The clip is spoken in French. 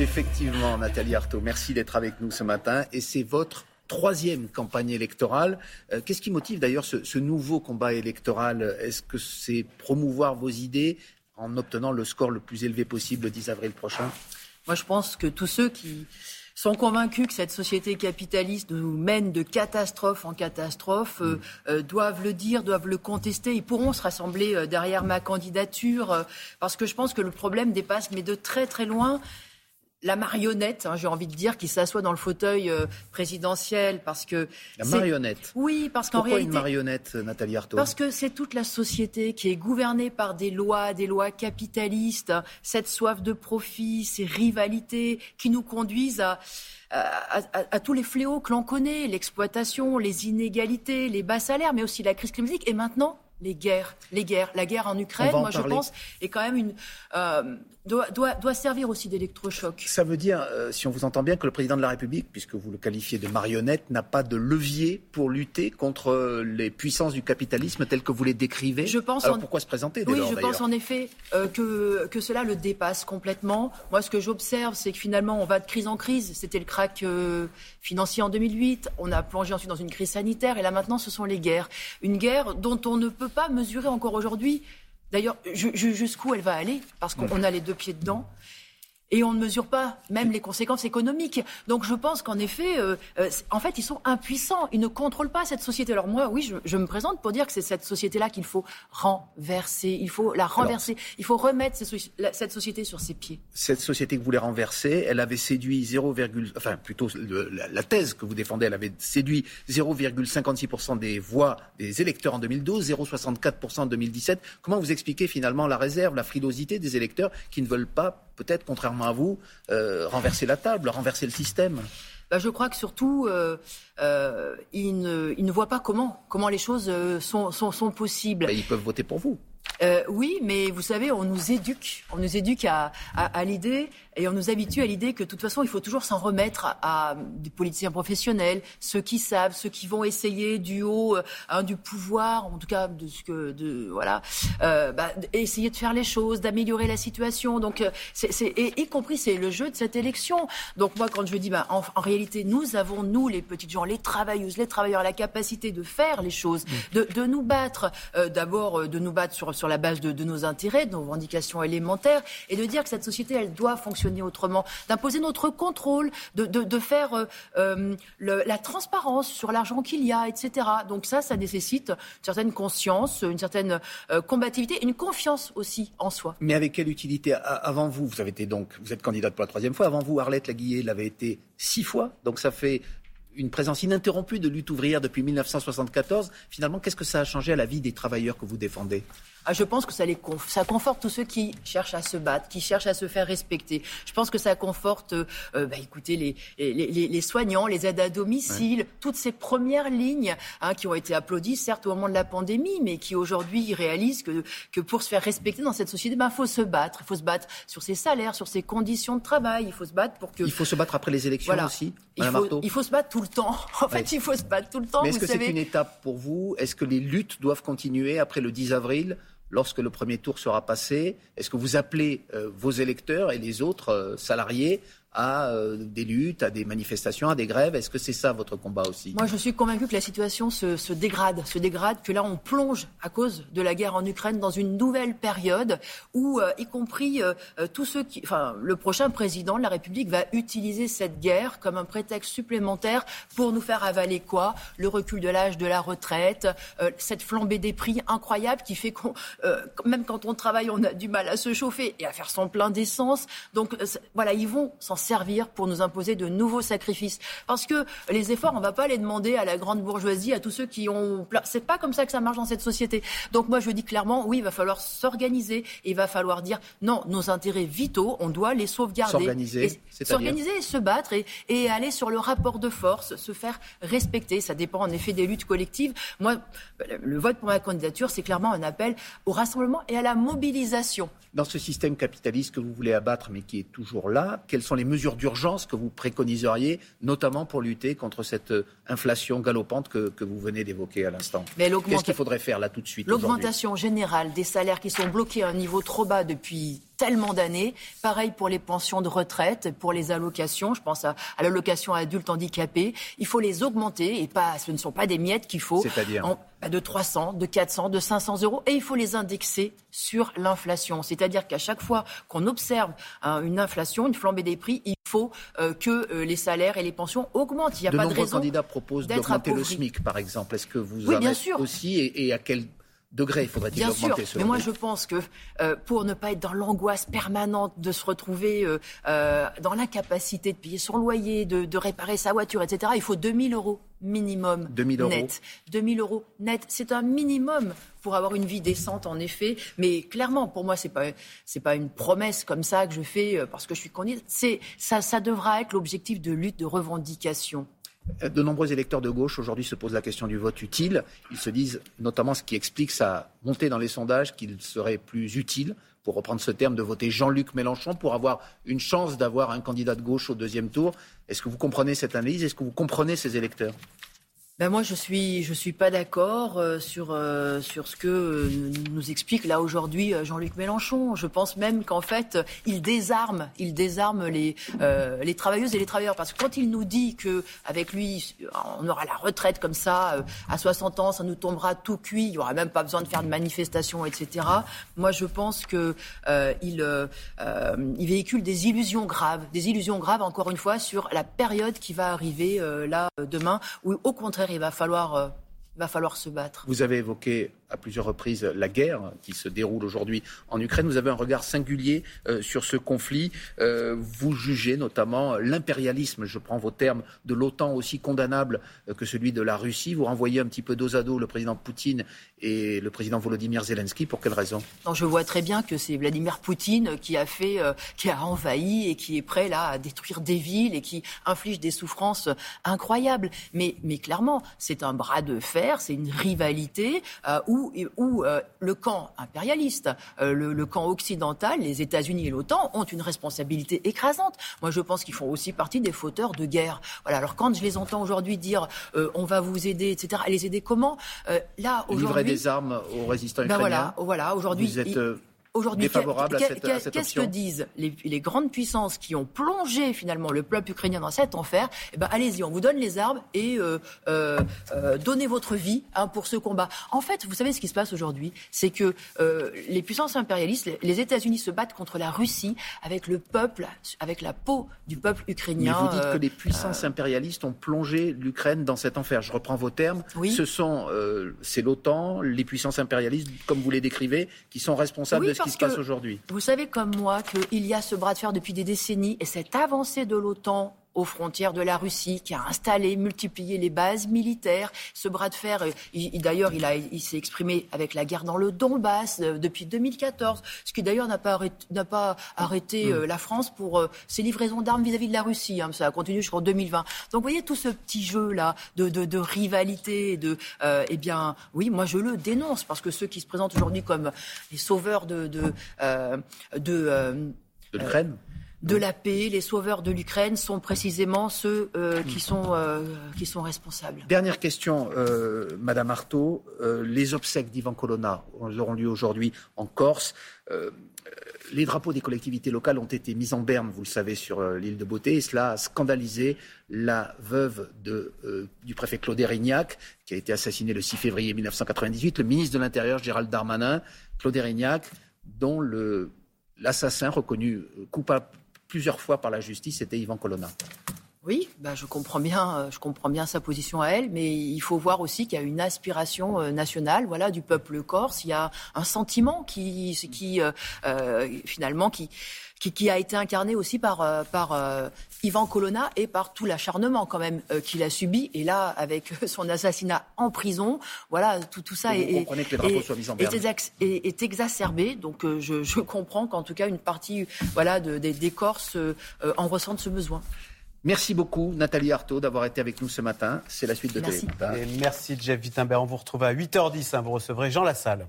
Effectivement, Nathalie Arthaud, merci d'être avec nous ce matin. Et c'est votre troisième campagne électorale. Euh, qu'est-ce qui motive d'ailleurs ce, nouveau combat électoral? Est-ce que c'est promouvoir vos idées en obtenant le score le plus élevé possible le 10 avril prochain? Moi, je pense que tous ceux qui sont convaincus que cette société capitaliste nous mène de catastrophe en catastrophe, euh, mm. euh, doivent le dire, doivent le contester. Ils pourront se rassembler derrière ma candidature, parce que je pense que le problème dépasse, mais de très très loin, la marionnette, hein, j'ai envie de dire, qui s'assoit dans le fauteuil euh, présidentiel parce que la marionnette. Oui, parce qu'en réalité. Pourquoi une marionnette, Nathalie Arthaud? Parce que c'est toute la société qui est gouvernée par des lois, des lois capitalistes, cette soif de profit, ces rivalités qui nous conduisent à à, tous les fléaux que l'on connaît, l'exploitation, les inégalités, les bas salaires, mais aussi la crise climatique et maintenant les guerres, les guerres, la guerre en Ukraine, moi je pense, est quand même une euh, doit, doit, doit, servir aussi d'électrochoc. Ça veut dire, euh, si on vous entend bien, que le président de la République, puisque vous le qualifiez de marionnette, n'a pas de levier pour lutter contre les puissances du capitalisme telles que vous les décrivez. Je pense. pourquoi se présenter Oui, je pense en effet euh, que que cela le dépasse complètement. Moi, ce que j'observe, c'est que finalement, on va de crise en crise. C'était le crack financier en 2008. On a plongé ensuite dans une crise sanitaire, et là maintenant, ce sont les guerres. Une guerre dont on ne peut pas mesurer encore aujourd'hui, d'ailleurs, jusqu'où elle va aller, parce qu'on a les deux pieds dedans et on ne mesure pas même les conséquences économiques. Donc je pense qu'en effet, euh, euh, en fait, ils sont impuissants. Ils ne contrôlent pas cette société. Alors moi, oui, je, me présente pour dire que c'est cette société-là qu'il faut renverser. Il faut la renverser. il faut remettre cette société sur ses pieds. Cette société que vous voulez renverser, elle avait séduit 0, enfin plutôt la, thèse que vous défendez, elle avait séduit 0,56% des voix des électeurs en 2012, 0,64% en 2017. Comment vous expliquez finalement la réserve, la frilosité des électeurs qui ne veulent pas peut-être, contrairement à vous, euh, renverser la table, renverser le système bah, je crois que surtout, euh, euh, ils, ne, ils, ne, voient pas comment, comment les choses sont, sont, sont possibles. Bah, ils peuvent voter pour vous. Oui, mais vous savez, on nous éduque, on nous éduque à, à, à l'idée et on nous habitue à l'idée que de toute façon, il faut toujours s'en remettre à, des politiciens professionnels, ceux qui savent, ceux qui vont essayer du haut euh, hein, du pouvoir, en tout cas de ce que, de voilà, euh, bah, essayer de faire les choses, d'améliorer la situation. Donc, euh, c'est, et, y compris c'est le jeu de cette élection. Donc moi, quand je dis, bah, en, réalité, nous avons nous les petites gens, les travailleuses, les travailleurs, la capacité de faire les choses, mmh. de, de nous battre. Euh, d'abord, de nous battre sur sur la base de, de nos intérêts, de nos revendications élémentaires, et de dire que cette société, elle doit fonctionner autrement, d'imposer notre contrôle, de, de, faire euh, euh, la transparence sur l'argent qu'il y a, etc. Donc ça, ça nécessite une certaine conscience, une certaine euh, combativité, une confiance aussi en soi. Mais avec quelle utilité? Avant vous, vous avez été donc, vous êtes candidate pour la troisième fois. Avant vous, Arlette Laguillet l'avait été six fois. Donc ça fait une présence ininterrompue de lutte ouvrière depuis 1974. Finalement, qu'est-ce que ça a changé à la vie des travailleurs que vous défendez? Ah, je pense que ça, les ça conforte tous ceux qui cherchent à se battre, qui cherchent à se faire respecter. Je pense que ça conforte, euh, bah, écoutez, les, les, les, soignants, les aides à domicile, toutes ces premières lignes hein, qui ont été applaudies, certes au moment de la pandémie, mais qui aujourd'hui réalisent que, que pour se faire respecter dans cette société, il ben, faut se battre. Il faut se battre sur ses salaires, sur ses conditions de travail. Il faut se battre pour que. Il faut se battre après les élections aussi. Il faut, il faut, se battre tout le temps. En fait, il faut se battre tout le temps. Mais est-ce que c'est une étape pour vous? Est-ce que les luttes doivent continuer après le 10 avril lorsque le premier tour sera passé? Est-ce que vous appelez euh, vos électeurs et les autres euh, salariés à euh, des luttes, à des manifestations, à des grèves. Est-ce que c'est ça votre combat aussi? Moi, je suis convaincu que la situation se, dégrade, se dégrade, que là, on plonge à cause de la guerre en Ukraine dans une nouvelle période où, euh, y compris euh, tous ceux qui, enfin, le prochain président de la République va utiliser cette guerre comme un prétexte supplémentaire pour nous faire avaler quoi? Le recul de l'âge de la retraite, cette flambée des prix incroyable qui fait qu'on, même quand on travaille, on a du mal à se chauffer et à faire son plein d'essence. Donc, voilà, ils vont s'en servir pour nous imposer de nouveaux sacrifices. Parce que les efforts, on ne va pas les demander à la grande bourgeoisie, à tous ceux qui ont. C'est pas comme ça que ça marche dans cette société. Donc moi, je dis clairement, oui, il va falloir s'organiser et il va falloir dire non, nos intérêts vitaux, on doit les sauvegarder. S'organiser, s'organiser et se battre et, et aller sur le rapport de force, se faire respecter. Ça dépend en effet des luttes collectives. Moi, le vote pour ma candidature, c'est clairement un appel au rassemblement et à la mobilisation. Dans ce système capitaliste que vous voulez abattre, mais qui est toujours là, quelles sont les mesures d'urgence que vous préconiseriez, notamment pour lutter contre cette euh, inflation galopante que, vous venez d'évoquer à l'instant. Qu'est-ce qu'il faudrait faire là tout de suite L'augmentation générale des salaires qui sont bloqués à un niveau trop bas depuis tellement d'années. Pareil pour les pensions de retraite, pour les allocations. Je pense à, l'allocation adulte handicapé. Il faut les augmenter et pas, ce ne sont pas des miettes qu'il faut. C'est-à-dire bah, de 300, de 400, de 500 euros et il faut les indexer sur l'inflation. C'est-à-dire qu'à chaque fois qu'on observe hein, une inflation, une flambée des prix, il faut euh, que euh, les salaires et les pensions augmentent. Il n'y a de pas de raison. candidats proposent d'augmenter le SMIC, par exemple. Est-ce que vous oui, en bien êtes sûr. aussi et, à quel degré faudrait-il augmenter sûr, Mais moi, je pense que euh, pour ne pas être dans l'angoisse permanente de se retrouver dans l'incapacité de payer son loyer, de, de, réparer sa voiture, etc., il faut 2000 euros minimum 2000 euros. net. 2000 euros net, c'est un minimum pour avoir une vie décente, en effet. Mais clairement, pour moi, c'est pas c'est pas une promesse comme ça que je fais euh, parce que je suis candidate. C'est ça, ça devra être l'objectif de lutte, de revendication. De nombreux électeurs de gauche aujourd'hui se posent la question du vote utile. Ils se disent, notamment ce qui explique sa montée dans les sondages, qu'il serait plus utile pour reprendre ce terme, de voter Jean-Luc Mélenchon pour avoir une chance d'avoir un candidat de gauche au deuxième tour. Est-ce que vous comprenez cette analyse? Est-ce que vous comprenez ces électeurs? Ben moi, je suis, je suis pas d'accord euh, sur euh, sur ce que euh, nous explique là aujourd'hui Jean-Luc Mélenchon. Je pense même qu'en fait, il désarme, il désarme les les travailleuses et les travailleurs parce que quand il nous dit que avec lui, on aura la retraite comme ça à 60 ans, ça nous tombera tout cuit, il y aura même pas besoin de faire de manifestations, etc. Moi, je pense que il il véhicule des illusions graves, des illusions graves encore une fois sur la période qui va arriver là demain, où au contraire il va falloir, euh, va falloir se battre. Vous avez évoqué à plusieurs reprises la guerre qui se déroule aujourd'hui en Ukraine. Vous avez un regard singulier euh, sur ce conflit. Euh, vous jugez notamment l'impérialisme, je prends vos termes, de l'OTAN aussi condamnable euh, que celui de la Russie. Vous renvoyez un petit peu dos à dos le président Poutine et le président Volodymyr Zelensky. Pour quelle raison? Non, Je vois très bien que c'est Vladimir Poutine qui a fait, qui a envahi et qui est prêt là à détruire des villes et qui inflige des souffrances incroyables. Mais, mais clairement, c'est un bras de fer, c'est une rivalité où où, euh, le camp impérialiste, euh, le, camp occidental, les États-Unis et l'OTAN ont une responsabilité écrasante. Moi, je pense qu'ils font aussi partie des fauteurs de guerre. Voilà. Alors quand je les entends aujourd'hui dire euh, on va vous aider, etc. Les aider comment? Là, aujourd'hui, livrer des armes aux résistants ben ukrainiens. voilà, voilà. Aujourd'hui, vous êtes aujourd'hui, qu'est-ce que disent les, grandes puissances qui ont plongé finalement le peuple ukrainien dans cet enfer? Eh ben, allez-y, on vous donne les armes et euh, euh, euh, donnez votre vie hein, pour ce combat. En fait, vous savez ce qui se passe aujourd'hui, c'est que les puissances impérialistes, les, États-Unis se battent contre la Russie avec le peuple, avec la peau du peuple ukrainien. Mais vous dites que les puissances impérialistes ont plongé l'Ukraine dans cet enfer. Je reprends vos termes. Oui. Ce sont, c'est l'OTAN, les puissances impérialistes, comme vous les décrivez, qui sont responsables de ce qui se passe aujourd'hui. Vous savez comme moi qu'il y a ce bras de fer depuis des décennies et cette avancée de l'OTAN aux frontières de la Russie, qui a installé, multiplié les bases militaires. Ce bras de fer, euh, d'ailleurs, il, il s'est exprimé avec la guerre dans le Donbass euh, depuis 2014, ce qui d'ailleurs n'a pas arrêté, n'a pas arrêté euh, la France pour ses livraisons d'armes vis-à-vis de la Russie. Hein, ça a continué jusqu'en 2020. Donc, vous voyez tout ce petit jeu là de, de, de rivalité, de, eh bien, oui, moi je le dénonce parce que ceux qui se présentent aujourd'hui comme les sauveurs de, de, de, de l'Ukraine de la paix, les sauveurs de l'Ukraine sont précisément ceux euh, qui, sont, euh, qui sont responsables. Dernière question, euh, Madame Artaud. les obsèques d'Ivan Colonna auront lieu aujourd'hui en Corse. les drapeaux des collectivités locales ont été mis en berne, vous le savez, sur l'île de Beauté, et cela a scandalisé la veuve du préfet Claude Erignac, qui a été assassiné le 6 février 1998, le ministre de l'Intérieur Gérald Darmanin, Claude Erignac, dont l'assassin reconnu coupable plusieurs fois par la justice, c'était Yvan Colonna. Oui, bah je comprends bien, euh, je comprends bien sa position à elle, mais il faut voir aussi qu'il y a une aspiration euh, nationale, voilà, du peuple corse. Il y a un sentiment qui, euh, finalement, qui, qui, a été incarné aussi par, par Ivan Colonna et par tout l'acharnement quand même qu'il a subi. Et là, avec son assassinat en prison, voilà, tout, tout ça est, est, exacerbé. Donc je, je comprends qu'en tout cas une partie voilà, de, des Corses en ressentent ce besoin. Merci beaucoup, Nathalie Arthaud, d'avoir été avec nous ce matin. C'est la suite de Merci. Et merci, Jeff Wittenberg. On vous retrouve à 8h10. Hein. vous recevrez Jean Lassalle.